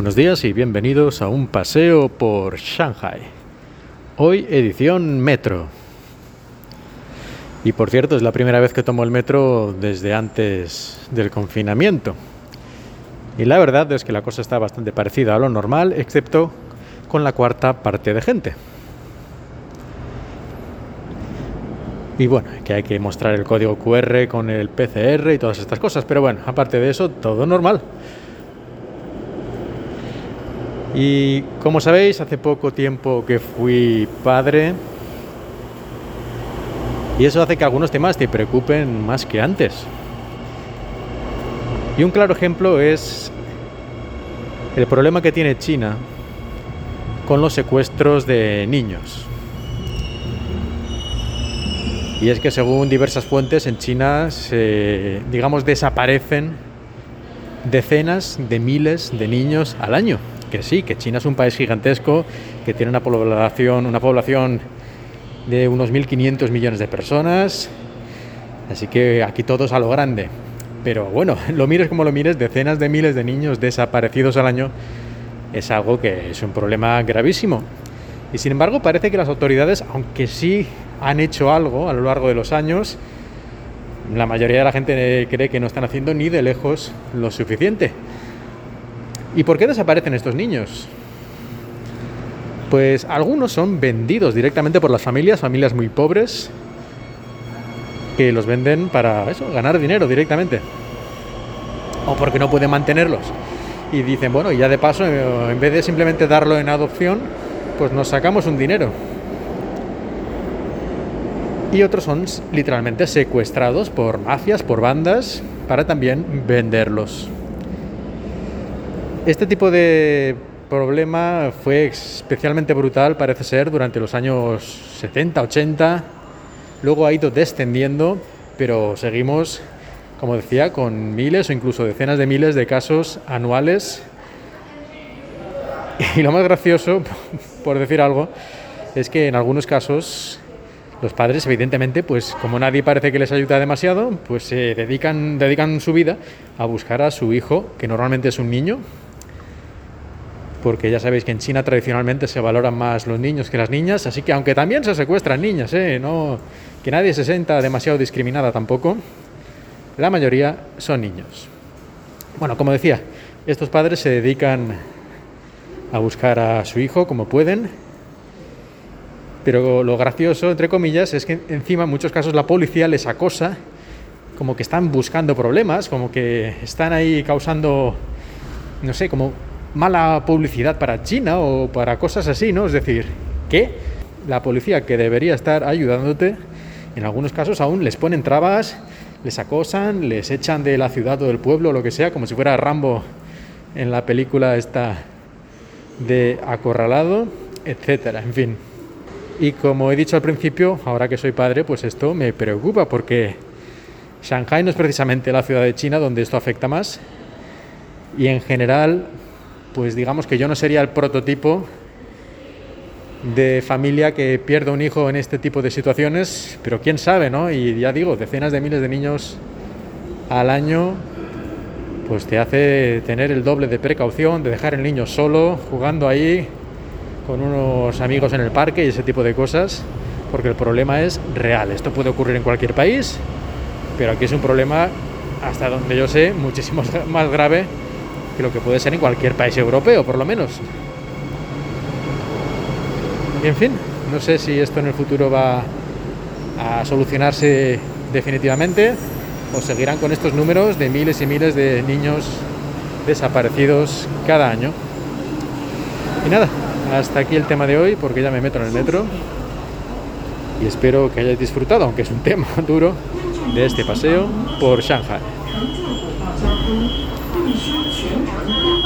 Buenos días y bienvenidos a un paseo por Shanghai. Hoy edición metro. Y por cierto, es la primera vez que tomo el metro desde antes del confinamiento. Y la verdad es que la cosa está bastante parecida a lo normal, excepto con la cuarta parte de gente. Y bueno, que hay que mostrar el código QR con el PCR y todas estas cosas. Pero bueno, aparte de eso, todo normal. Y como sabéis, hace poco tiempo que fui padre. Y eso hace que algunos temas te preocupen más que antes. Y un claro ejemplo es el problema que tiene China con los secuestros de niños. Y es que según diversas fuentes en China se, digamos, desaparecen decenas de miles de niños al año. Que sí, que China es un país gigantesco, que tiene una población, una población de unos 1.500 millones de personas. Así que aquí todos a lo grande. Pero bueno, lo mires como lo mires, decenas de miles de niños desaparecidos al año es algo que es un problema gravísimo. Y sin embargo parece que las autoridades, aunque sí han hecho algo a lo largo de los años, la mayoría de la gente cree que no están haciendo ni de lejos lo suficiente. ¿Y por qué desaparecen estos niños? Pues algunos son vendidos directamente por las familias, familias muy pobres, que los venden para eso, ganar dinero directamente. O porque no pueden mantenerlos. Y dicen, bueno, ya de paso, en vez de simplemente darlo en adopción, pues nos sacamos un dinero y otros son literalmente secuestrados por mafias, por bandas, para también venderlos. Este tipo de problema fue especialmente brutal, parece ser, durante los años 70, 80. Luego ha ido descendiendo, pero seguimos, como decía, con miles o incluso decenas de miles de casos anuales. Y lo más gracioso, por decir algo, es que en algunos casos los padres, evidentemente, pues como nadie parece que les ayuda demasiado, pues se dedican, dedican su vida a buscar a su hijo, que normalmente es un niño, porque ya sabéis que en China tradicionalmente se valoran más los niños que las niñas, así que aunque también se secuestran niñas, ¿eh? no, que nadie se sienta demasiado discriminada tampoco, la mayoría son niños. Bueno, como decía, estos padres se dedican a buscar a su hijo como pueden pero lo gracioso, entre comillas, es que encima en muchos casos la policía les acosa, como que están buscando problemas, como que están ahí causando, no sé, como mala publicidad para China o para cosas así, ¿no? Es decir, que la policía que debería estar ayudándote, en algunos casos aún les ponen trabas, les acosan, les echan de la ciudad o del pueblo, lo que sea, como si fuera Rambo en la película esta de Acorralado, etcétera, en fin. Y como he dicho al principio, ahora que soy padre, pues esto me preocupa porque Shanghai no es precisamente la ciudad de China donde esto afecta más. Y en general, pues digamos que yo no sería el prototipo de familia que pierde un hijo en este tipo de situaciones, pero quién sabe, ¿no? Y ya digo, decenas de miles de niños al año, pues te hace tener el doble de precaución, de dejar el niño solo, jugando ahí, con unos amigos en el parque y ese tipo de cosas, porque el problema es real. Esto puede ocurrir en cualquier país, pero aquí es un problema, hasta donde yo sé, muchísimo más grave lo que puede ser en cualquier país europeo, por lo menos. En fin, no sé si esto en el futuro va a solucionarse definitivamente o seguirán con estos números de miles y miles de niños desaparecidos cada año. Y nada, hasta aquí el tema de hoy porque ya me meto en el metro y espero que hayáis disfrutado, aunque es un tema duro, de este paseo por Shanghai. 必须全程。